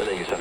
Öyle güzel.